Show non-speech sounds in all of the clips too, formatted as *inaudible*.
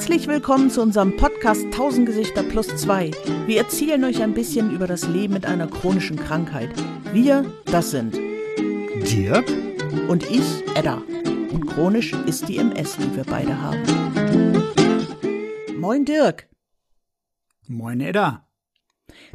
Herzlich willkommen zu unserem Podcast 1000 Gesichter plus 2. Wir erzählen euch ein bisschen über das Leben mit einer chronischen Krankheit. Wir, das sind Dirk und ich, Edda. Und chronisch ist die MS, die wir beide haben. Moin Dirk. Moin Edda.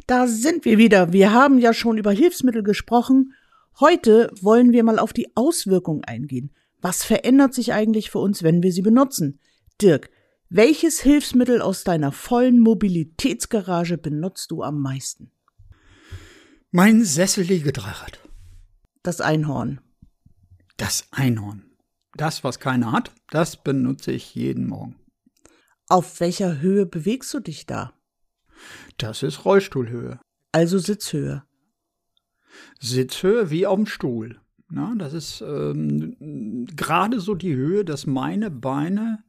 Da sind wir wieder. Wir haben ja schon über Hilfsmittel gesprochen. Heute wollen wir mal auf die Auswirkungen eingehen. Was verändert sich eigentlich für uns, wenn wir sie benutzen? Dirk, welches Hilfsmittel aus deiner vollen Mobilitätsgarage benutzt du am meisten? Mein Sesselliegedraht. Das Einhorn. Das Einhorn. Das, was keiner hat, das benutze ich jeden Morgen. Auf welcher Höhe bewegst du dich da? Das ist Rollstuhlhöhe. Also Sitzhöhe. Sitzhöhe wie auf dem Stuhl. Na, das ist ähm, gerade so die Höhe, dass meine Beine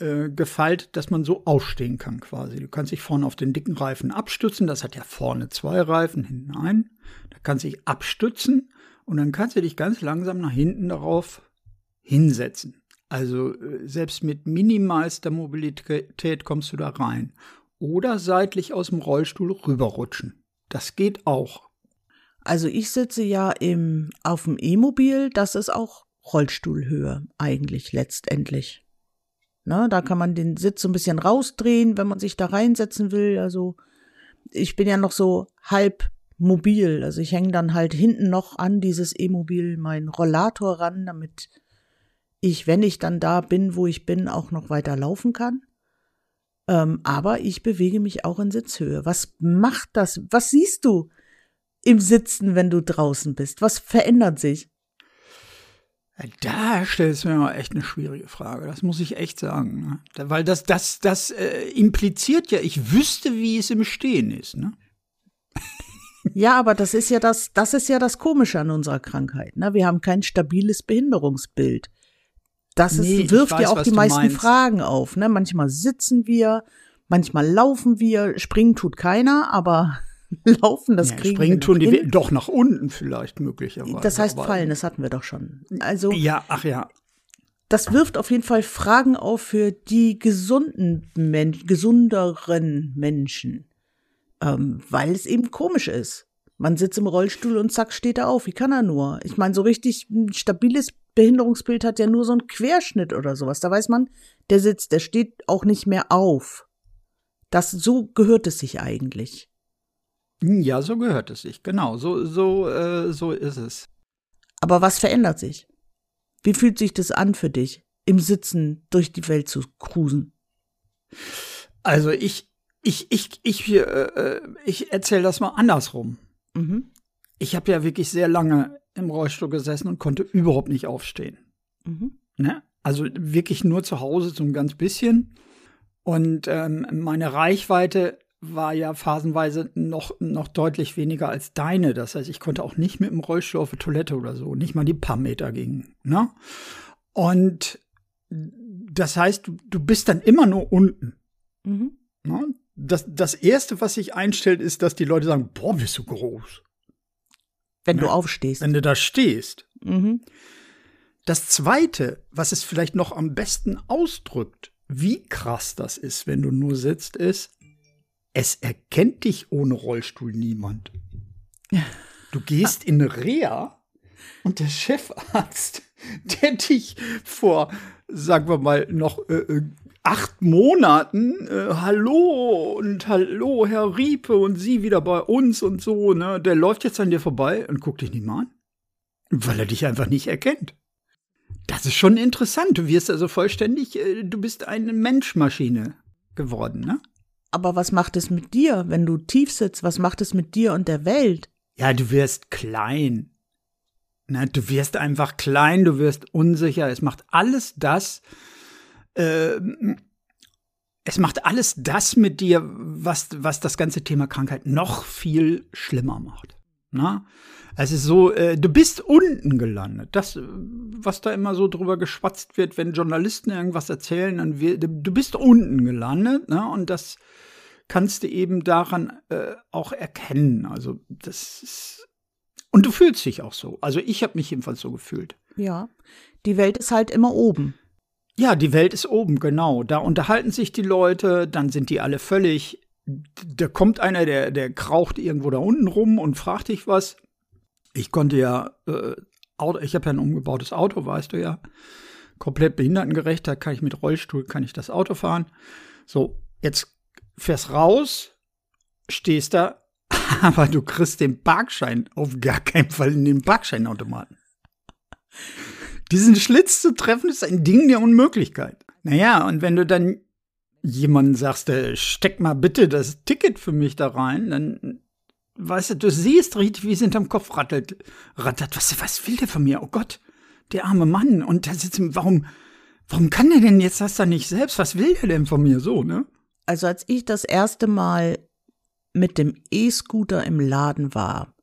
äh, gefeilt, dass man so aufstehen kann quasi. Du kannst dich vorne auf den dicken Reifen abstützen. Das hat ja vorne zwei Reifen, hinten einen. Da kannst du dich abstützen und dann kannst du dich ganz langsam nach hinten darauf hinsetzen. Also äh, selbst mit minimalster Mobilität kommst du da rein. Oder seitlich aus dem Rollstuhl rüberrutschen. Das geht auch. Also ich sitze ja im, auf dem E-Mobil, das ist auch Rollstuhlhöhe eigentlich letztendlich. Na, da kann man den Sitz so ein bisschen rausdrehen, wenn man sich da reinsetzen will. Also ich bin ja noch so halb mobil. Also ich hänge dann halt hinten noch an dieses E-Mobil meinen Rollator ran, damit ich, wenn ich dann da bin, wo ich bin, auch noch weiter laufen kann. Ähm, aber ich bewege mich auch in Sitzhöhe. Was macht das? Was siehst du im Sitzen, wenn du draußen bist? Was verändert sich? Da stellst du mir mal echt eine schwierige Frage. Das muss ich echt sagen. Ne? Weil das, das, das äh, impliziert ja, ich wüsste, wie es im Stehen ist. Ne? *laughs* Ja, aber das ist ja das, das ist ja das Komische an unserer Krankheit. Ne? Wir haben kein stabiles Behinderungsbild. Das nee, ist, wirft weiß, ja auch die meisten meinst. Fragen auf. Ne? Manchmal sitzen wir, manchmal laufen wir, springen tut keiner, aber *laughs* laufen, das ja, kriegen springen wir tun die hin. doch nach unten vielleicht möglicherweise. Das heißt fallen, das hatten wir doch schon. Also ja, ach ja. Das wirft auf jeden Fall Fragen auf für die gesunden Men gesunderen Menschen, ähm, weil es eben komisch ist. Man sitzt im Rollstuhl und zack steht er auf. Wie kann er nur? Ich meine, so richtig ein stabiles Behinderungsbild hat ja nur so einen Querschnitt oder sowas. Da weiß man, der sitzt, der steht auch nicht mehr auf. Das so gehört es sich eigentlich. Ja, so gehört es sich. Genau, so so äh, so ist es. Aber was verändert sich? Wie fühlt sich das an für dich, im Sitzen durch die Welt zu cruisen? Also ich ich ich ich äh, äh ich erzähle das mal andersrum. Mhm. Ich habe ja wirklich sehr lange im Rollstuhl gesessen und konnte überhaupt nicht aufstehen. Mhm. Ne? Also wirklich nur zu Hause so ein ganz bisschen. Und ähm, meine Reichweite war ja phasenweise noch, noch deutlich weniger als deine. Das heißt, ich konnte auch nicht mit dem Rollstuhl auf die Toilette oder so, nicht mal die paar Meter gingen. Ne? Und das heißt, du, du bist dann immer nur unten. Mhm. Ne? Das, das Erste, was sich einstellt, ist, dass die Leute sagen, boah, bist du groß. Wenn ja, du aufstehst. Wenn du da stehst. Mhm. Das Zweite, was es vielleicht noch am besten ausdrückt, wie krass das ist, wenn du nur sitzt, ist, es erkennt dich ohne Rollstuhl niemand. *laughs* Du gehst in Reha und der Chefarzt, *laughs* der dich vor, sagen wir mal, noch äh, äh acht Monaten, äh, hallo und hallo, Herr Riepe und Sie wieder bei uns und so, ne, der läuft jetzt an dir vorbei und guckt dich nicht mal an. Weil er dich einfach nicht erkennt. Das ist schon interessant. Du wirst also vollständig, äh, du bist eine Menschmaschine geworden, ne? Aber was macht es mit dir, wenn du tief sitzt? Was macht es mit dir und der Welt? Ja, du wirst klein. Na, du wirst einfach klein, du wirst unsicher. Es macht alles das, äh, es macht alles das mit dir, was, was das ganze Thema Krankheit noch viel schlimmer macht. Na? Es ist so, äh, du bist unten gelandet. Das, was da immer so drüber geschwatzt wird, wenn Journalisten irgendwas erzählen, dann wir, du bist unten gelandet, ne? Und das kannst du eben daran äh, auch erkennen. Also das ist, und du fühlst dich auch so. Also ich habe mich jedenfalls so gefühlt. Ja, die Welt ist halt immer oben. Ja, die Welt ist oben, genau. Da unterhalten sich die Leute, dann sind die alle völlig. Da kommt einer, der, der kraucht irgendwo da unten rum und fragt dich was. Ich konnte ja, äh, Auto, ich habe ja ein umgebautes Auto, weißt du ja. Komplett behindertengerecht, da kann ich mit Rollstuhl, kann ich das Auto fahren. So, jetzt fährst raus, stehst da, *laughs* aber du kriegst den Parkschein auf gar keinen Fall in den Parkscheinautomaten. Diesen Schlitz zu treffen, ist ein Ding der Unmöglichkeit. Naja, und wenn du dann jemanden sagst, äh, steck mal bitte das Ticket für mich da rein, dann weißt du, du siehst richtig, wie es hinterm Kopf rattelt, rattert. Was, was will der von mir? Oh Gott, der arme Mann. Und da sitzt, warum, warum kann der denn jetzt das da nicht selbst? Was will der denn von mir so, ne? Also als ich das erste Mal mit dem E-Scooter im Laden war,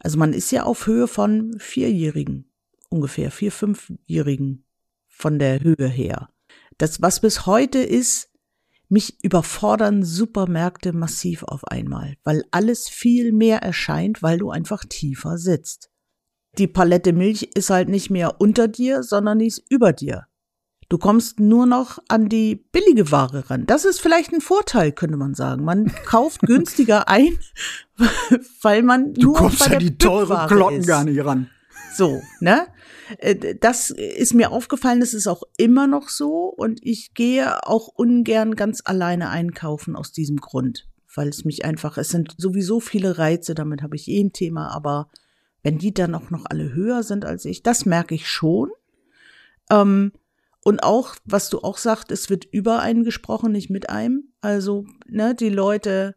also man ist ja auf Höhe von Vierjährigen ungefähr vier, fünfjährigen von der Höhe her. Das, was bis heute ist, mich überfordern Supermärkte massiv auf einmal, weil alles viel mehr erscheint, weil du einfach tiefer sitzt. Die Palette Milch ist halt nicht mehr unter dir, sondern die ist über dir. Du kommst nur noch an die billige Ware ran. Das ist vielleicht ein Vorteil, könnte man sagen. Man *laughs* kauft günstiger ein, *laughs* weil man du nur kommst bei ja der die teuren Klotten ist. gar nicht ran. So, ne? Äh, Das ist mir aufgefallen, das ist auch immer noch so und ich gehe auch ungern ganz alleine einkaufen aus diesem Grund, weil es mich einfach, es sind sowieso viele Reize, damit habe ich eh ein Thema, aber wenn die dann auch noch alle höher sind als ich, das merke ich schon. Ähm, und auch, was du auch sagst, es wird über einen gesprochen, nicht mit einem. Also, ne, die Leute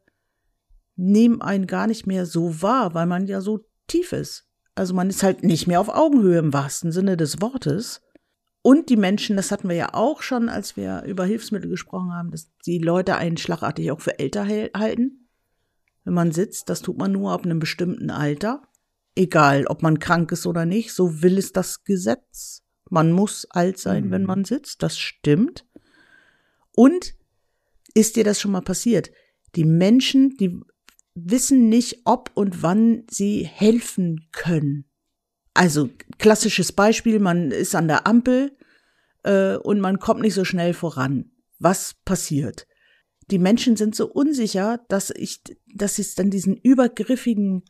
nehmen einen gar nicht mehr so wahr, weil man ja so tief ist. Also man ist halt nicht mehr auf Augenhöhe im wahrsten Sinne des Wortes. Und die Menschen, das hatten wir ja auch schon, als wir über Hilfsmittel gesprochen haben, dass die Leute einen schlagartig auch für älter halten. Wenn man sitzt, das tut man nur ab einem bestimmten Alter. Egal, ob man krank ist oder nicht, so will es das Gesetz. Man muss alt sein, Mhm. wenn man sitzt, das stimmt. Und ist dir das schon mal passiert? Die Menschen, die wissen nicht, ob und wann sie helfen können. Also klassisches Beispiel, man ist an der Ampel äh, und man kommt nicht so schnell voran. Was passiert? Die Menschen sind so unsicher, dass ich, dass es dann diesen übergriffigen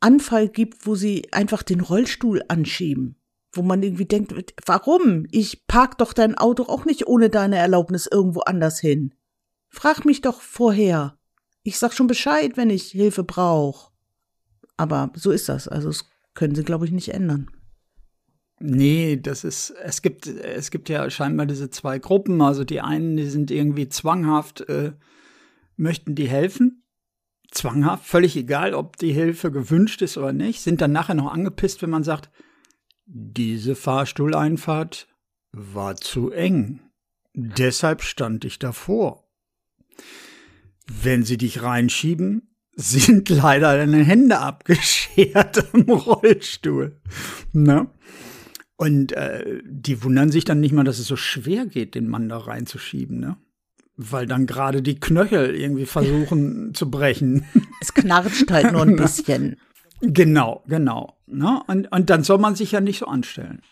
Anfall gibt, wo sie einfach den Rollstuhl anschieben. Wo man irgendwie denkt, warum? Ich park doch dein Auto auch nicht ohne deine Erlaubnis irgendwo anders hin. Frag mich doch vorher. Ich sag schon Bescheid, wenn ich Hilfe brauche. Aber so ist das. Also das können sie, glaube ich, nicht ändern. Nee, das ist, es gibt, es gibt ja scheinbar diese zwei Gruppen. Also die einen, die sind irgendwie zwanghaft, äh, möchten die helfen. Zwanghaft, völlig egal, ob die Hilfe gewünscht ist oder nicht, sind dann nachher noch angepisst, wenn man sagt, diese Fahrstuhleinfahrt war zu eng. Deshalb stand ich davor. Wenn sie dich reinschieben, sind *laughs* leider deine Hände abgeschert *laughs* am Rollstuhl. Ne? Und äh, die wundern sich dann nicht mal, dass es so schwer geht, den Mann da reinzuschieben, ne? Weil dann gerade die Knöchel irgendwie versuchen *laughs* zu brechen. Es knarscht halt nur ein bisschen. genau, genau. Ne? Und, und dann soll man sich ja nicht so anstellen.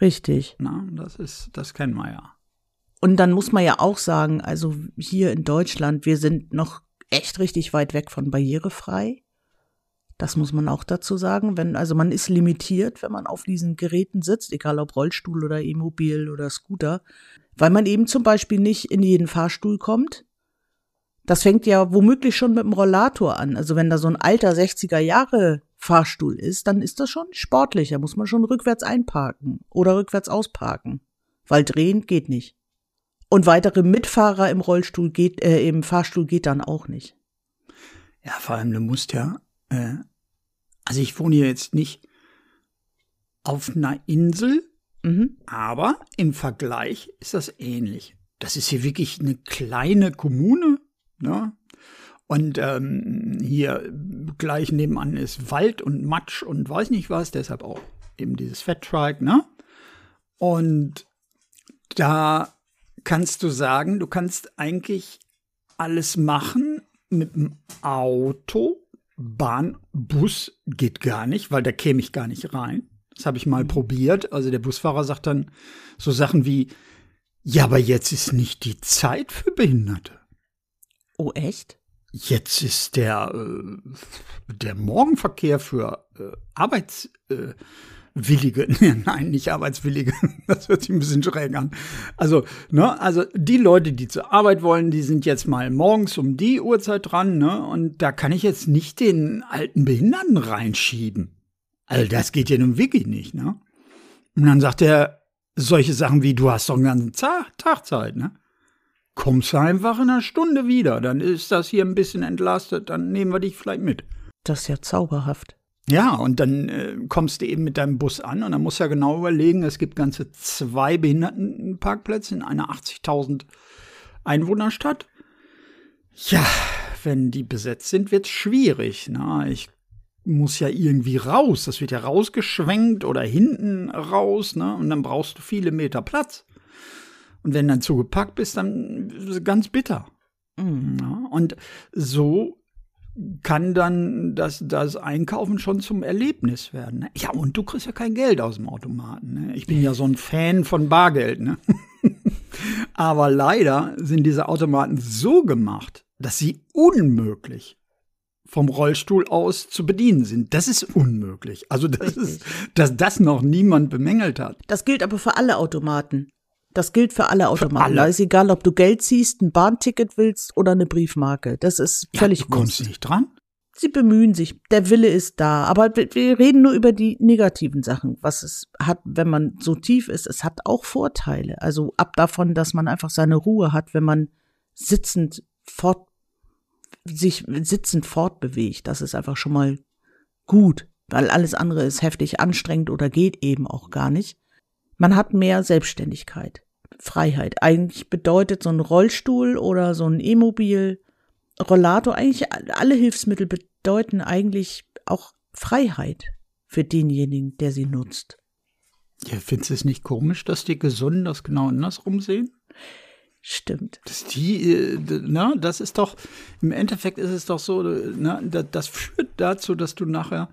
Richtig. Ne? Das ist, das kennen wir ja. Und dann muss man ja auch sagen, also hier in Deutschland, wir sind noch echt richtig weit weg von barrierefrei. Das muss man auch dazu sagen. Wenn, also man ist limitiert, wenn man auf diesen Geräten sitzt, egal ob Rollstuhl oder E-Mobil oder Scooter, weil man eben zum Beispiel nicht in jeden Fahrstuhl kommt. Das fängt ja womöglich schon mit dem Rollator an. Also wenn da so ein alter 60er Jahre Fahrstuhl ist, dann ist das schon sportlich. Da muss man schon rückwärts einparken oder rückwärts ausparken. Weil drehen geht nicht. Und weitere Mitfahrer im Rollstuhl geht, äh, im Fahrstuhl geht dann auch nicht. Ja, vor allem, du musst ja, äh, also ich wohne hier jetzt nicht auf einer Insel, Mhm. aber im Vergleich ist das ähnlich. Das ist hier wirklich eine kleine Kommune, ne? Und ähm, hier gleich nebenan ist Wald und Matsch und weiß nicht was, deshalb auch eben dieses Fat-Trike, ne? Und da kannst du sagen, du kannst eigentlich alles machen mit dem Auto. Bahn, Bus geht gar nicht, weil da käme ich gar nicht rein. Das habe ich mal probiert. Also der Busfahrer sagt dann so Sachen wie, Ja, aber jetzt ist nicht die Zeit für Behinderte. Oh, echt? Jetzt ist der, äh, der Morgenverkehr für äh, Arbeitswillige, äh, *laughs* nein, nicht Arbeitswillige, *laughs* das hört sich ein bisschen schräg an. Also, ne, also die Leute, die zur Arbeit wollen, die sind jetzt mal morgens um die Uhrzeit dran, ne, und da kann ich jetzt nicht den alten Behinderten reinschieben. Also, das geht ja nun wirklich nicht, ne? Und dann sagt er solche Sachen wie, du hast doch einen ganzen Tag Zeit, ne? kommst du einfach in einer Stunde wieder. Dann ist das hier ein bisschen entlastet, dann nehmen wir dich vielleicht mit. Das ist ja zauberhaft. Ja, und dann äh, kommst du eben mit deinem Bus an und dann musst du ja genau überlegen, es gibt ganze zwei Behindertenparkplätze in einer 80.000 Einwohnerstadt. Ja, wenn die besetzt sind, wird's schwierig. Na, ne? ich muss ja irgendwie raus. Das wird ja rausgeschwenkt oder hinten raus, ne? Und dann brauchst du viele Meter Platz. Und wenn dann zugepackt bist, dann ganz bitter. Mhm. Ja, und so kann dann das, das Einkaufen schon zum Erlebnis werden. Ne? Ja, und du kriegst ja kein Geld aus dem Automaten. Ne? Ich bin ja so ein Fan von Bargeld. Ne? *laughs* Aber leider sind diese Automaten so gemacht, dass sie unmöglich vom Rollstuhl aus zu bedienen sind. Das ist unmöglich. Also das ist, dass das noch niemand bemängelt hat. Das gilt aber für alle Automaten. Das gilt für alle Automaten. Für alle. Da ist egal, ob du Geld ziehst, ein Bahnticket willst oder eine Briefmarke. Das ist völlig ja, du kommst nicht dran. Sie bemühen sich, der Wille ist da, aber wir reden nur über die negativen Sachen, was es hat, wenn man so tief ist. Es hat auch Vorteile. Also ab davon, dass man einfach seine Ruhe hat, wenn man sitzend fort, sich sitzend fortbewegt. Das ist einfach schon mal gut, weil alles andere ist heftig anstrengend oder geht eben auch gar nicht. Man hat mehr Selbstständigkeit. Freiheit. Eigentlich bedeutet so ein Rollstuhl oder so ein E-Mobil, Rollator, eigentlich alle Hilfsmittel bedeuten eigentlich auch Freiheit für denjenigen, der sie nutzt. Ja, findest du es nicht komisch, dass die Gesunden das genau andersrum sehen? Stimmt. Das, die, äh, na, das ist doch, im Endeffekt ist es doch so, na, das führt dazu, dass du nachher,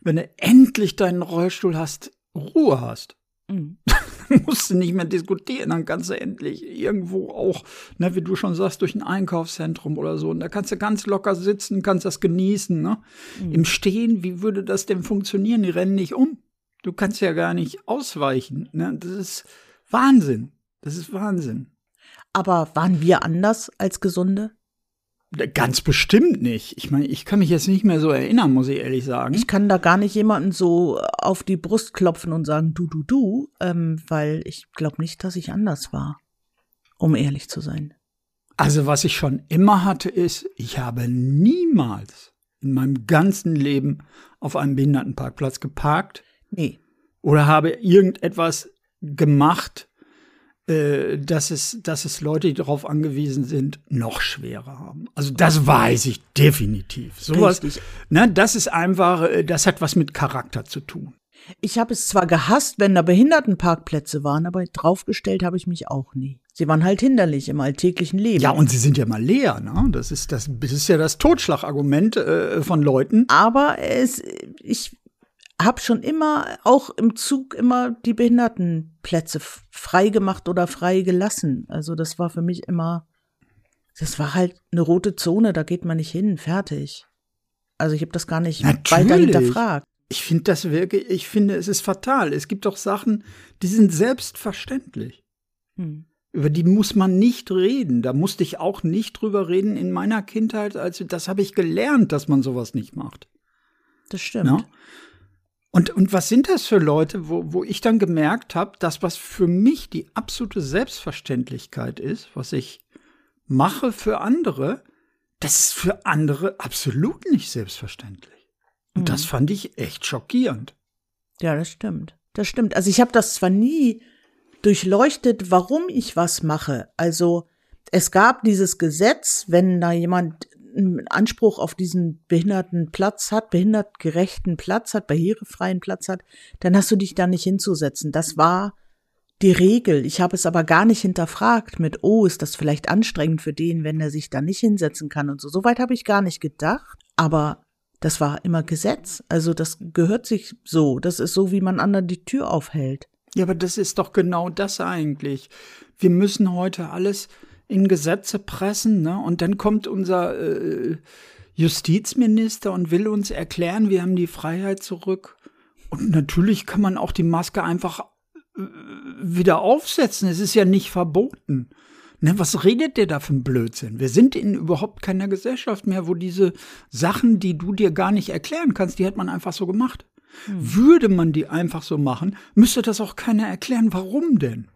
wenn du endlich deinen Rollstuhl hast, Ruhe hast. Mhm. *laughs* *laughs* musst du nicht mehr diskutieren, dann kannst du endlich irgendwo auch, ne, wie du schon sagst, durch ein Einkaufszentrum oder so. Und da kannst du ganz locker sitzen, kannst das genießen. Ne? Mhm. Im Stehen, wie würde das denn funktionieren? Die rennen nicht um. Du kannst ja gar nicht ausweichen. Ne? Das ist Wahnsinn. Das ist Wahnsinn. Aber waren wir anders als Gesunde? Ganz bestimmt nicht. Ich meine, ich kann mich jetzt nicht mehr so erinnern, muss ich ehrlich sagen. Ich kann da gar nicht jemanden so auf die Brust klopfen und sagen, du, du, du, ähm, weil ich glaube nicht, dass ich anders war, um ehrlich zu sein. Also was ich schon immer hatte, ist, ich habe niemals in meinem ganzen Leben auf einem Behindertenparkplatz geparkt. Nee. Oder habe irgendetwas gemacht, äh, dass es, dass es Leute, die darauf angewiesen sind, noch schwerer haben. Also das weiß ich definitiv. Sowas, ne, das ist einfach, äh, das hat was mit Charakter zu tun. Ich habe es zwar gehasst, wenn da Behindertenparkplätze waren, aber draufgestellt habe ich mich auch nie. Sie waren halt hinderlich im alltäglichen Leben. Ja, und sie sind ja mal leer, ne? Das ist das, das ist ja das Totschlagargument äh, von Leuten. Aber es, ich habe schon immer, auch im Zug, immer die Behindertenplätze frei gemacht oder frei gelassen. Also das war für mich immer, das war halt eine rote Zone, da geht man nicht hin, fertig. Also ich habe das gar nicht Natürlich. weiter hinterfragt. Ich finde das wirklich, ich finde, es ist fatal. Es gibt doch Sachen, die sind selbstverständlich. Hm. Über die muss man nicht reden. Da musste ich auch nicht drüber reden in meiner Kindheit. Also das habe ich gelernt, dass man sowas nicht macht. Das stimmt. Ja? Und, und was sind das für Leute, wo, wo ich dann gemerkt habe, dass was für mich die absolute Selbstverständlichkeit ist, was ich mache für andere, das ist für andere absolut nicht selbstverständlich. Und mhm. das fand ich echt schockierend. Ja, das stimmt. Das stimmt. Also ich habe das zwar nie durchleuchtet, warum ich was mache. Also es gab dieses Gesetz, wenn da jemand einen Anspruch auf diesen behinderten Platz hat, behindertgerechten Platz hat, barrierefreien Platz hat, dann hast du dich da nicht hinzusetzen. Das war die Regel. Ich habe es aber gar nicht hinterfragt mit, oh, ist das vielleicht anstrengend für den, wenn er sich da nicht hinsetzen kann und so. Soweit habe ich gar nicht gedacht. Aber das war immer Gesetz. Also das gehört sich so. Das ist so, wie man anderen die Tür aufhält. Ja, aber das ist doch genau das eigentlich. Wir müssen heute alles in Gesetze pressen, ne? Und dann kommt unser äh, Justizminister und will uns erklären, wir haben die Freiheit zurück. Und natürlich kann man auch die Maske einfach äh, wieder aufsetzen. Es ist ja nicht verboten. Ne, was redet der da für ein Blödsinn? Wir sind in überhaupt keiner Gesellschaft mehr, wo diese Sachen, die du dir gar nicht erklären kannst, die hat man einfach so gemacht. Hm. Würde man die einfach so machen, müsste das auch keiner erklären. Warum denn?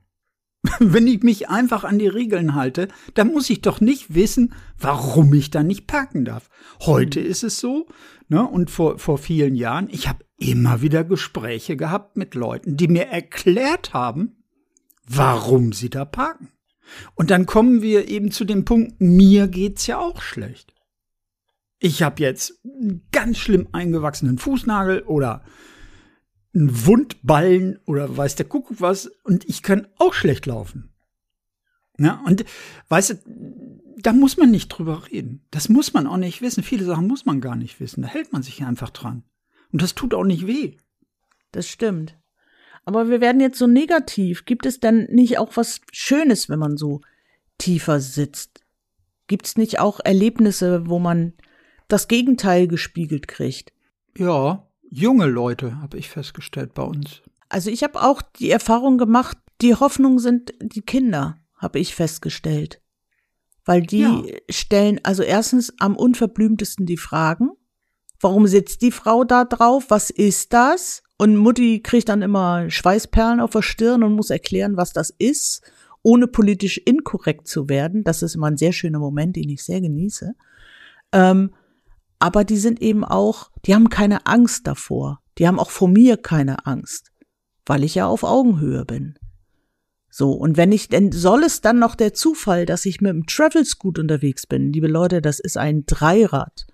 *laughs* Wenn ich mich einfach an die Regeln halte, dann muss ich doch nicht wissen, warum ich da nicht parken darf. Heute hm. ist es so, ne, und vor, vor vielen Jahren, ich habe immer wieder Gespräche gehabt mit Leuten, die mir erklärt haben, warum sie da parken. Und dann kommen wir eben zu dem Punkt, mir geht's ja auch schlecht. Ich habe jetzt einen ganz schlimm eingewachsenen Fußnagel oder einen Wundballen oder weiß der Kuckuck was und ich kann auch schlecht laufen. Ja, und weißt du, da muss man nicht drüber reden. Das muss man auch nicht wissen. Viele Sachen muss man gar nicht wissen. Da hält man sich einfach dran. Und das tut auch nicht weh. Das stimmt. Aber wir werden jetzt so negativ. Gibt es denn nicht auch was Schönes, wenn man so tiefer sitzt? Gibt es nicht auch Erlebnisse, wo man das Gegenteil gespiegelt kriegt? Ja, junge Leute, habe ich festgestellt bei uns. Also ich habe auch die Erfahrung gemacht, die Hoffnung sind die Kinder, habe ich festgestellt. Weil die ja. stellen also erstens am unverblümtesten die Fragen. Warum sitzt die Frau da drauf? Was ist das? Und Mutti kriegt dann immer Schweißperlen auf der Stirn und muss erklären, was das ist, ohne politisch inkorrekt zu werden. Das ist immer ein sehr schöner Moment, den ich sehr genieße. Ähm, aber die sind eben auch, die haben keine Angst davor. Die haben auch vor mir keine Angst, weil ich ja auf Augenhöhe bin. So, und wenn ich, denn soll es dann noch der Zufall, dass ich mit dem Travel Scoot unterwegs bin, liebe Leute, das ist ein Dreirad.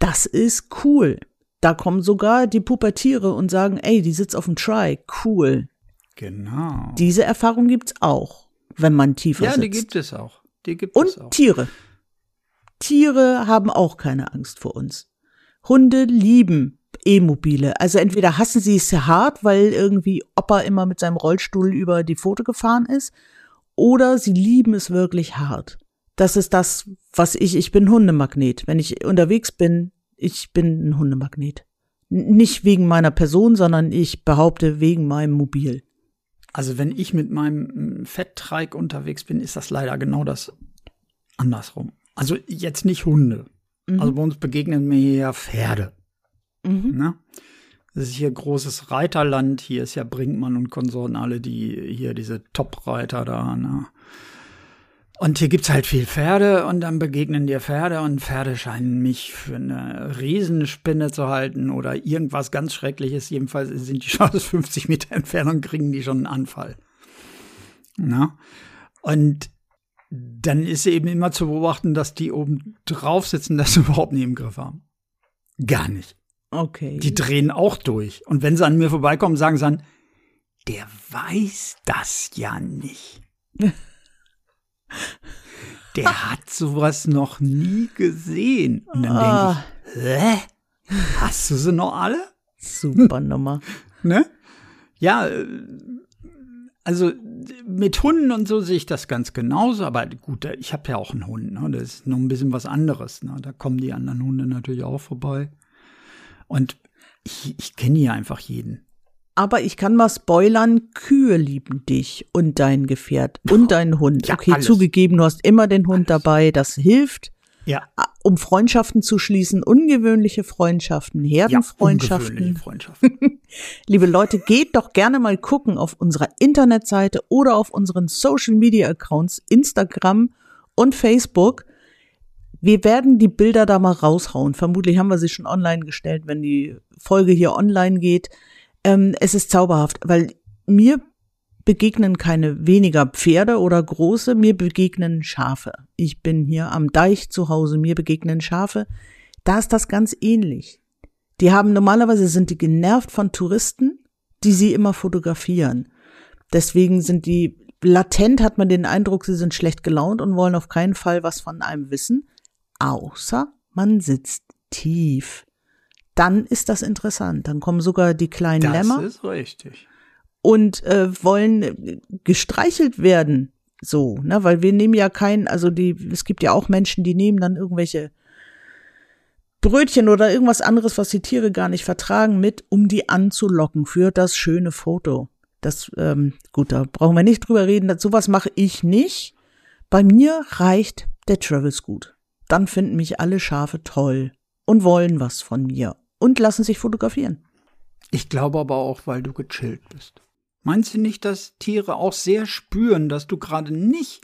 Das ist cool. Da kommen sogar die Pubertiere und sagen, ey, die sitzt auf dem Try, cool. Genau. Diese Erfahrung gibt's auch, wenn man tiefer ja, sitzt. Ja, die gibt es auch. Die gibt und es auch. Tiere. Tiere haben auch keine Angst vor uns. Hunde lieben E-Mobile. Also entweder hassen sie es hart, weil irgendwie Opa immer mit seinem Rollstuhl über die Pfote gefahren ist, oder sie lieben es wirklich hart. Das ist das, was ich, ich bin Hundemagnet. Wenn ich unterwegs bin, ich bin ein Hundemagnet. Nicht wegen meiner Person, sondern ich behaupte wegen meinem Mobil. Also wenn ich mit meinem Fetttreik unterwegs bin, ist das leider genau das andersrum. Also jetzt nicht Hunde. Mhm. Also bei uns begegnen mir hier Pferde. Mhm. Ne? Das ist hier großes Reiterland. Hier ist ja Brinkmann und Konsorten alle, die hier diese Top-Reiter da. Ne? Und hier gibt's halt viel Pferde und dann begegnen dir Pferde und Pferde scheinen mich für eine Riesenspinne zu halten oder irgendwas ganz Schreckliches. Jedenfalls sind die schon *laughs* aus 50 Meter Entfernung, kriegen die schon einen Anfall. Na? Und dann ist eben immer zu beobachten, dass die oben drauf sitzen, das *laughs* überhaupt nicht im Griff haben. Gar nicht. Okay. Die drehen auch durch. Und wenn sie an mir vorbeikommen, sagen sie dann, der weiß das ja nicht. *laughs* Der hat sowas noch nie gesehen. Und dann ah. denke ich, hä? Hast du sie noch alle? Super Nummer. *laughs* ne? Ja, äh, also mit Hunden und so sehe ich das ganz genauso, aber gut, ich habe ja auch einen Hund, ne? das ist noch ein bisschen was anderes. Ne? Da kommen die anderen Hunde natürlich auch vorbei. Und ich, ich kenne ja einfach jeden. Aber ich kann mal spoilern, Kühe lieben dich und dein Gefährt und deinen Hund. Ja, okay, alles. zugegeben, du hast immer den Hund alles. dabei, das hilft. Ja. Um Freundschaften zu schließen, ungewöhnliche Freundschaften, Herdenfreundschaften. Ja, ungewöhnliche *laughs* Freundschaften. Liebe Leute, geht doch gerne mal gucken auf unserer Internetseite oder auf unseren Social Media Accounts, Instagram und Facebook. Wir werden die Bilder da mal raushauen. Vermutlich haben wir sie schon online gestellt, wenn die Folge hier online geht. Ähm, es ist zauberhaft, weil mir begegnen keine weniger Pferde oder große, mir begegnen Schafe. Ich bin hier am Deich zu Hause, mir begegnen Schafe. Da ist das ganz ähnlich. Die haben normalerweise sind die genervt von Touristen, die sie immer fotografieren. Deswegen sind die latent hat man den Eindruck, sie sind schlecht gelaunt und wollen auf keinen Fall was von einem wissen, außer man sitzt tief dann ist das interessant. Dann kommen sogar die kleinen das Lämmer. Das ist richtig. Und äh, wollen gestreichelt werden. So, ne, weil wir nehmen ja kein, also die, es gibt ja auch Menschen, die nehmen dann irgendwelche Brötchen oder irgendwas anderes, was die Tiere gar nicht vertragen, mit, um die anzulocken für das schöne Foto. Das, ähm, gut, da brauchen wir nicht drüber reden. Sowas mache ich nicht. Bei mir reicht der Travel Scoot. Dann finden mich alle Schafe toll und wollen was von mir und lassen sich fotografieren. Ich glaube aber auch, weil du gechillt bist. Meinst du nicht, dass Tiere auch sehr spüren, dass du gerade nicht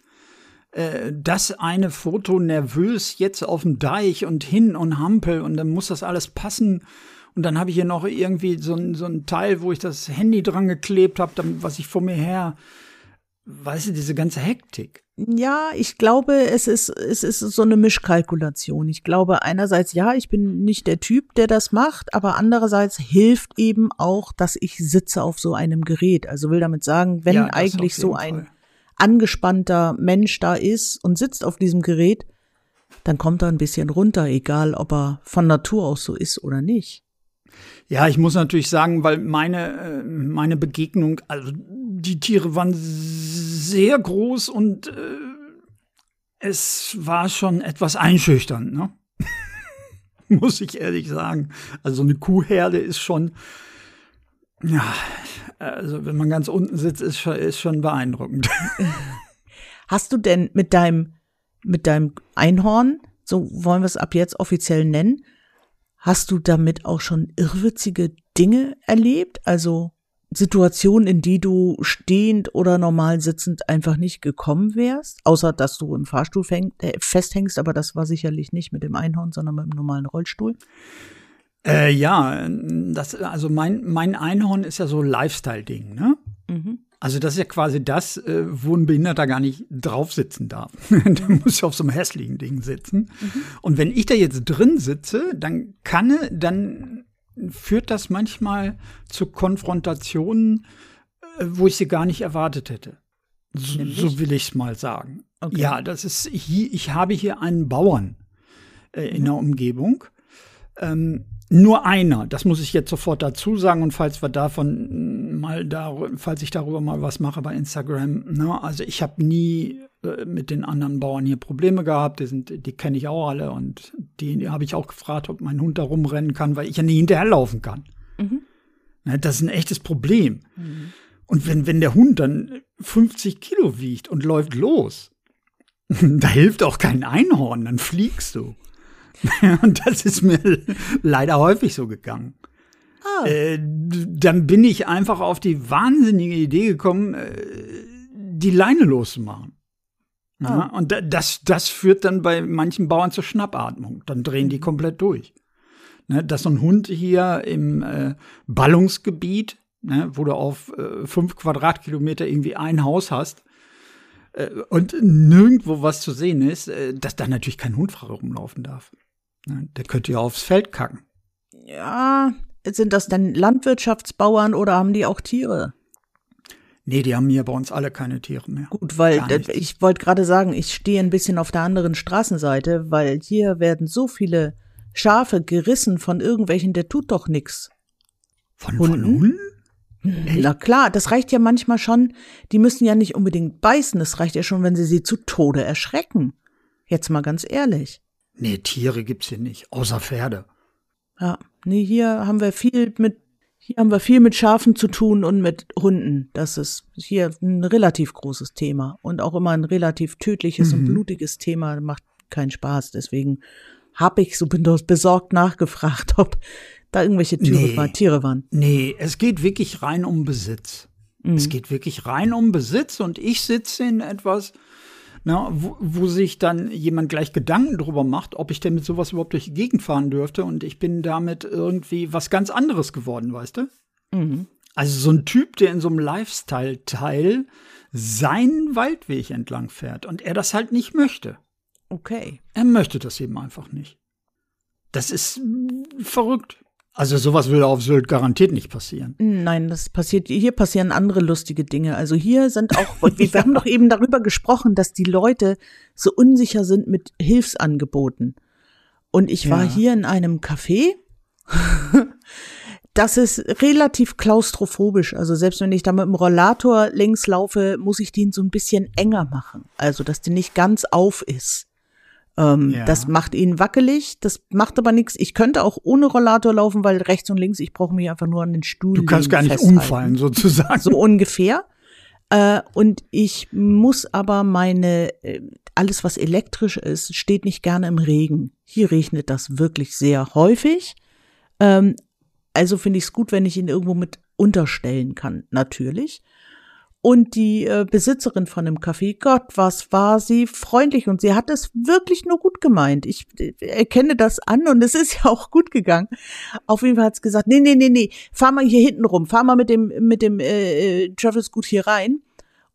äh, das eine Foto nervös jetzt auf dem Deich und hin und Hampel und dann muss das alles passen und dann habe ich hier noch irgendwie so so ein Teil, wo ich das Handy dran geklebt habe, was ich vor mir her, weißt du, diese ganze Hektik. Ja, ich glaube, es ist, es ist so eine Mischkalkulation. Ich glaube einerseits, ja, ich bin nicht der Typ, der das macht, aber andererseits hilft eben auch, dass ich sitze auf so einem Gerät. Also will damit sagen, wenn ja, eigentlich so ein Fall. angespannter Mensch da ist und sitzt auf diesem Gerät, dann kommt er ein bisschen runter, egal ob er von Natur aus so ist oder nicht. Ja, ich muss natürlich sagen, weil meine, äh, meine Begegnung, also die Tiere waren sehr groß und äh, es war schon etwas einschüchternd, ne? *laughs* muss ich ehrlich sagen. Also eine Kuhherde ist schon, ja, also wenn man ganz unten sitzt, ist schon, ist schon beeindruckend. *laughs* Hast du denn mit deinem, mit deinem Einhorn, so wollen wir es ab jetzt offiziell nennen, Hast du damit auch schon irrwitzige Dinge erlebt? Also Situationen, in die du stehend oder normal sitzend einfach nicht gekommen wärst? Außer, dass du im Fahrstuhl fäng, äh, festhängst, aber das war sicherlich nicht mit dem Einhorn, sondern mit dem normalen Rollstuhl. Äh, ja, das, also mein, mein Einhorn ist ja so Lifestyle-Ding, ne? Mhm. Also das ist ja quasi das, äh, wo ein Behinderter gar nicht drauf sitzen darf. *laughs* Der muss ja auf so einem hässlichen Ding sitzen. Mhm. Und wenn ich da jetzt drin sitze, dann kann, dann führt das manchmal zu Konfrontationen, äh, wo ich sie gar nicht erwartet hätte. So, so will ich es mal sagen. Okay. Ja, das ist hier, ich habe hier einen Bauern äh, in mhm. der Umgebung. Ähm, nur einer, das muss ich jetzt sofort dazu sagen und falls wir davon mal da, falls ich darüber mal was mache bei Instagram, ne, also ich habe nie äh, mit den anderen Bauern hier Probleme gehabt, die sind, die kenne ich auch alle und die, die habe ich auch gefragt, ob mein Hund da rumrennen kann, weil ich ja nie hinterherlaufen kann. Mhm. Das ist ein echtes Problem. Mhm. Und wenn, wenn der Hund dann 50 Kilo wiegt und läuft los, *laughs* da hilft auch kein Einhorn, dann fliegst du. *laughs* Und das ist mir leider häufig so gegangen. Ah. Äh, dann bin ich einfach auf die wahnsinnige Idee gekommen, äh, die Leine loszumachen. Ja, ah. Und das, das führt dann bei manchen Bauern zur Schnappatmung. Dann drehen die mhm. komplett durch. Ne, dass so ein Hund hier im äh, Ballungsgebiet, ne, wo du auf äh, fünf Quadratkilometer irgendwie ein Haus hast, äh, und nirgendwo was zu sehen ist, äh, dass da natürlich kein Hund frei rumlaufen darf. Ne, der könnte ja aufs Feld kacken. Ja, sind das denn Landwirtschaftsbauern oder haben die auch Tiere? Nee, die haben hier bei uns alle keine Tiere mehr. Gut, weil ich wollte gerade sagen, ich stehe ein bisschen auf der anderen Straßenseite, weil hier werden so viele Schafe gerissen von irgendwelchen, der tut doch nix. Von Hunden? Von Hunden? Echt? Na klar, das reicht ja manchmal schon. Die müssen ja nicht unbedingt beißen, es reicht ja schon, wenn sie sie zu Tode erschrecken. Jetzt mal ganz ehrlich. Nee, Tiere gibt's hier nicht, außer Pferde. Ja, nee, hier haben wir viel mit, hier haben wir viel mit Schafen zu tun und mit Hunden. Das ist hier ein relativ großes Thema und auch immer ein relativ tödliches mhm. und blutiges Thema, macht keinen Spaß. Deswegen habe ich so besorgt nachgefragt, *laughs* ob da irgendwelche Tiere, nee, war, Tiere waren. Nee, es geht wirklich rein um Besitz. Mhm. Es geht wirklich rein um Besitz und ich sitze in etwas, na, wo, wo sich dann jemand gleich Gedanken drüber macht, ob ich denn mit sowas überhaupt durch die Gegend fahren dürfte. Und ich bin damit irgendwie was ganz anderes geworden, weißt du? Mhm. Also so ein Typ, der in so einem Lifestyle-Teil seinen Waldweg entlang fährt und er das halt nicht möchte. Okay. Er möchte das eben einfach nicht. Das ist verrückt. Also sowas würde auf Sylt garantiert nicht passieren. Nein, das passiert, hier passieren andere lustige Dinge. Also hier sind auch, *laughs* wir ja. haben doch eben darüber gesprochen, dass die Leute so unsicher sind mit Hilfsangeboten. Und ich war ja. hier in einem Café. *laughs* das ist relativ klaustrophobisch. Also selbst wenn ich da mit dem Rollator längs laufe, muss ich den so ein bisschen enger machen. Also, dass der nicht ganz auf ist. Ähm, ja. Das macht ihn wackelig, das macht aber nichts. Ich könnte auch ohne Rollator laufen, weil rechts und links, ich brauche mich einfach nur an den Stuhl. Du kannst gar nicht festhalten. umfallen, *laughs* sozusagen. So ungefähr. Äh, und ich muss aber meine, äh, alles was elektrisch ist, steht nicht gerne im Regen. Hier regnet das wirklich sehr häufig. Ähm, also finde ich es gut, wenn ich ihn irgendwo mit unterstellen kann, natürlich. Und die äh, Besitzerin von dem Café, Gott, was war sie freundlich und sie hat es wirklich nur gut gemeint. Ich äh, erkenne das an und es ist *laughs* ja auch gut gegangen. Auf jeden Fall hat es gesagt, nee, nee, nee, nee, fahr mal hier hinten rum, fahr mal mit dem, mit dem äh, äh Travel Scoot hier rein.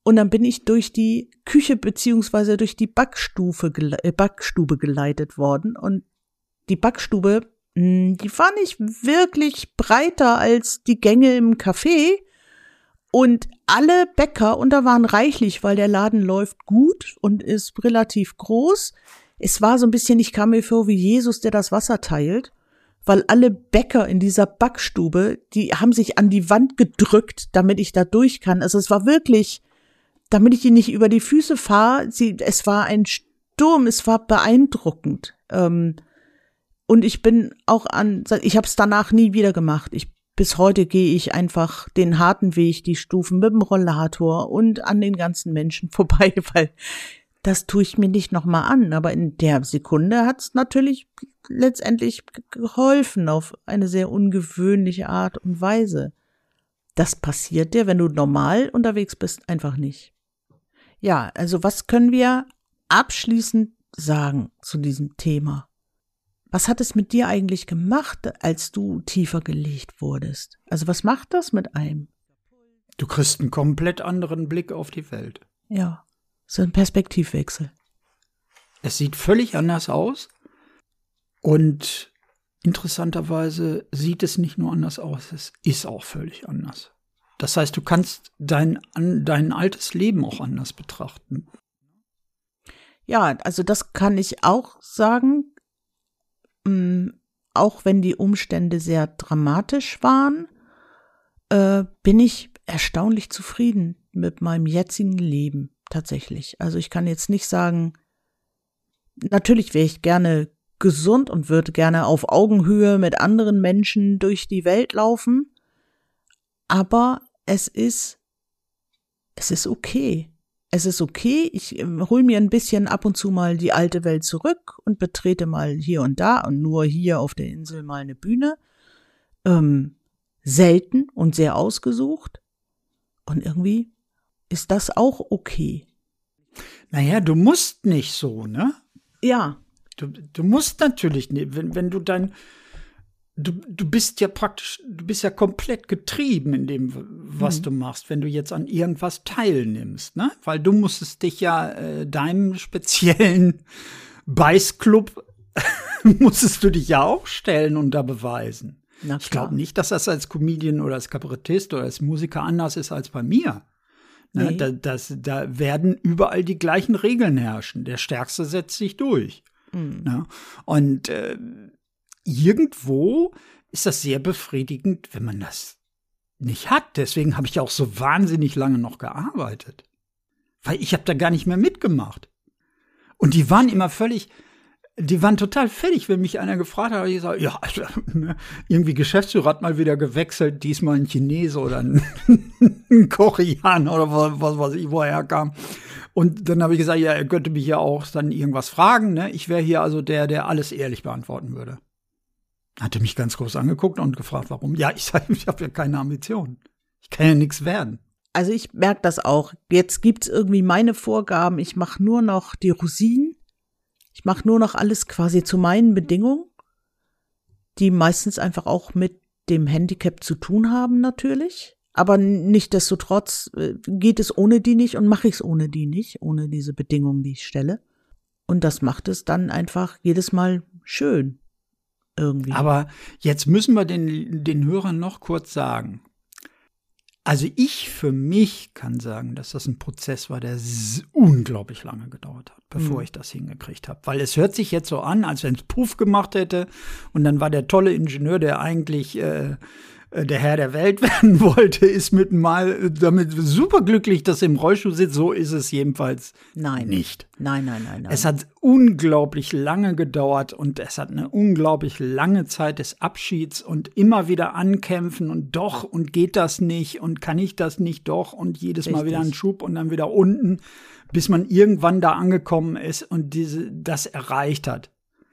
Und dann bin ich durch die Küche beziehungsweise durch die Backstufe, äh, Backstube geleitet worden. Und die Backstube, mh, hm, die war nicht wirklich breiter als die Gänge im Café und alle Bäcker, und da waren reichlich, weil der Laden läuft gut und ist relativ groß. Es war so ein bisschen, ich kam mir vor wie Jesus, der das Wasser teilt, weil alle Bäcker in dieser Backstube, die haben sich an die Wand gedrückt, damit ich da durch kann. Also es war wirklich, damit ich ihn nicht über die Füße fahre. Sie, es war ein Sturm, es war beeindruckend. Ähm, und ich bin auch an, ich habe es danach nie wieder gemacht. Ich bis heute gehe ich einfach den harten Weg, die Stufen mit dem Rollator und an den ganzen Menschen *laughs* vorbei, weil das tue ich mir nicht nochmal an. Aber in der Sekunde hat es natürlich letztendlich geholfen auf eine sehr ungewöhnliche Art und Weise. Das passiert dir, wenn du normal unterwegs bist, einfach nicht. Ja, also was können wir abschließend sagen zu diesem Thema? Was hat es mit dir eigentlich gemacht, als du tiefer gelegt wurdest? Also was macht das mit einem? Du kriegst einen komplett anderen Blick auf die Welt. Ja, so ein Perspektivwechsel. Es sieht völlig anders aus und interessanterweise sieht es nicht nur anders aus, es ist auch völlig anders. Das heißt, du kannst dein, dein altes Leben auch anders betrachten. Ja, also das kann ich auch sagen. Mm, auch wenn die Umstände sehr dramatisch waren, äh, bin ich erstaunlich zufrieden mit meinem jetzigen Leben tatsächlich. Also ich kann jetzt nicht sagen, natürlich wäre ich gerne gesund und würde gerne auf Augenhöhe mit anderen Menschen durch die Welt laufen, aber es ist, es ist okay es ist okay, ich ähm, hol mir ein bisschen ab und zu mal die alte Welt zurück und betrete mal hier und da und nur hier auf der Insel mal eine Bühne. Ähm, selten und sehr ausgesucht. Und irgendwie ist das auch okay. Naja, du musst nicht so, ne? Ja. Du, du musst natürlich nicht, wenn, wenn du dein, du, du bist ja praktisch, du bist ja komplett getrieben in dem, was mhm. du machst, wenn du jetzt an irgendwas teilnimmst, ne? Weil du musstest dich ja äh, deinem speziellen *laughs* Beißclub *laughs* musstest du dich ja auch stellen und da beweisen. ich glaube nicht, dass das als Comedian oder als Kabarettist oder als Musiker anders ist als bei mir. Ne? Nee. Da, das, da werden überall die gleichen Regeln herrschen. Der Stärkste setzt sich durch. Mhm. Ne? Und äh, irgendwo ist das sehr befriedigend, wenn man das nicht hat. Deswegen habe ich auch so wahnsinnig lange noch gearbeitet. Weil ich habe da gar nicht mehr mitgemacht. Und die waren immer völlig, die waren total fertig, wenn mich einer gefragt hat, ich gesagt, ja, also, ne, irgendwie Geschäftsführer hat mal wieder gewechselt, diesmal ein Chinese oder ein, *laughs* ein Koreaner oder was, was weiß ich, woher kam. Und dann habe ich gesagt, ja, er könnte mich ja auch dann irgendwas fragen. Ne? Ich wäre hier also der, der alles ehrlich beantworten würde. Hatte mich ganz groß angeguckt und gefragt, warum. Ja, ich *laughs* ich habe ja keine Ambition. Ich kann ja nichts werden. Also ich merke das auch. Jetzt gibt's irgendwie meine Vorgaben. Ich mache nur noch die Rosinen. Ich mache nur noch alles quasi zu meinen Bedingungen, die meistens einfach auch mit dem Handicap zu tun haben natürlich. Aber nichtdestotrotz äh, geht es ohne die nicht und mache ich es ohne die nicht, ohne diese Bedingungen, die ich stelle. Und das macht es dann einfach jedes Mal schön irgendwie. Aber jetzt müssen wir den, den Hörern noch kurz sagen. Also ich für mich kann sagen, dass das ein Prozess war, der unglaublich lange gedauert hat, bevor mhm. ich das hingekriegt habe. Weil es hört sich jetzt so an, als wenn es Puff gemacht hätte und dann war der tolle Ingenieur, der eigentlich äh, der Herr der Welt *laughs* werden wollte, ist mit mal äh, damit superglücklich, dass er im Rollstuhl sitzt. So ist es jedenfalls Nein. nicht. Nein, nein, nein, nein. Es hat unglaublich lange gedauert und es hat eine unglaublich lange Zeit des Abschieds und immer wieder ankämpfen und doch und geht das nicht und kann ich das nicht doch und jedes Mal wieder einen Schub und dann wieder unten, bis man irgendwann da angekommen ist und diese, das erreicht hat.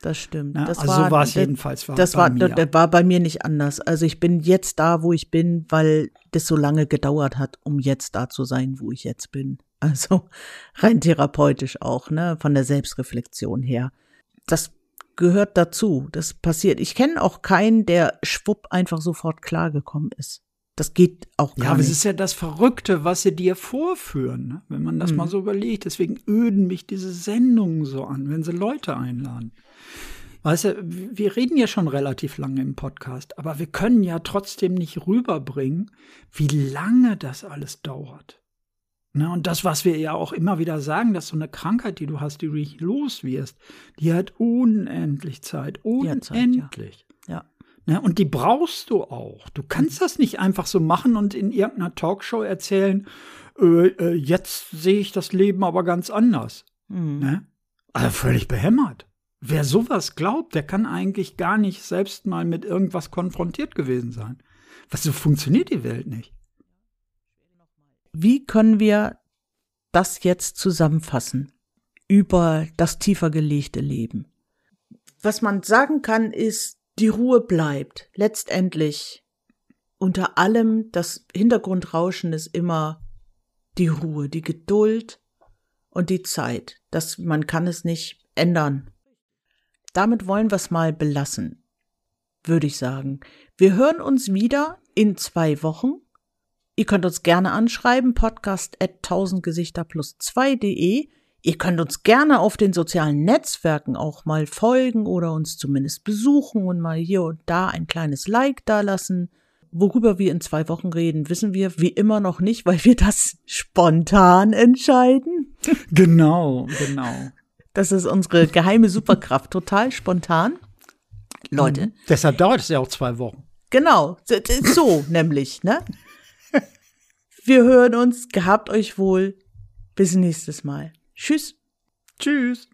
Das stimmt. Ja, das also war, so war es jedenfalls. War Das bei war, mir. das war bei mir nicht anders. Also ich bin jetzt da, wo ich bin, weil das so lange gedauert hat, um jetzt da zu sein, wo ich jetzt bin. *laughs* Also rein therapeutisch auch, ne, von der Selbstreflexion her. Das gehört dazu. Das passiert. Ich kenne auch keinen, der schwupp einfach sofort klargekommen ist. Das geht auch Ja, gar aber es nicht. ist ja das Verrückte, was sie dir vorführen, ne? wenn man das Mhm. mal so überlegt. Deswegen öden mich diese Sendungen so an, wenn sie Leute einladen. Weißt du, wir reden ja schon relativ lange im Podcast, aber wir können ja trotzdem nicht rüberbringen, wie lange das alles dauert. Ne, und das, was wir ja auch immer wieder sagen, dass so eine Krankheit, die du hast, die du nicht los wirst, die hat unendlich Zeit. Hat Zeit, ja. Ne, und die brauchst du auch. Du kannst das nicht einfach so machen und in irgendeiner Talkshow erzählen, äh, äh, jetzt sehe ich das Leben aber ganz anders. Mhm. Ne? Also völlig behämmert. Wer sowas glaubt, der kann eigentlich gar nicht selbst mal mit irgendwas konfrontiert gewesen sein. Was so funktioniert die Welt nicht. Wie können wir das jetzt zusammenfassen über das tiefer gelegte Leben? Was man sagen kann, ist, die Ruhe bleibt. Letztendlich unter allem das Hintergrundrauschen ist immer die Ruhe, die Geduld und die Zeit. Das, man kann es nicht ändern. Damit wollen wir es mal belassen, würde ich sagen. Wir hören uns wieder in zwei Wochen. Ihr könnt uns gerne anschreiben, podcast at 1000 Gesichter plus 2.de. Ihr könnt uns gerne auf den sozialen Netzwerken auch mal folgen oder uns zumindest besuchen und mal hier und da ein kleines Like dalassen. Worüber wir in zwei Wochen reden, wissen wir wie immer noch nicht, weil wir das spontan entscheiden. Genau, genau. Das ist unsere geheime Superkraft, total spontan. Leute, Mhm. Deshalb dauert es ja auch zwei Wochen. Genau, so- so nämlich, ne? Wir hören uns, gehabt euch wohl. Bis nächstes Mal. Tschüss. Tschüss.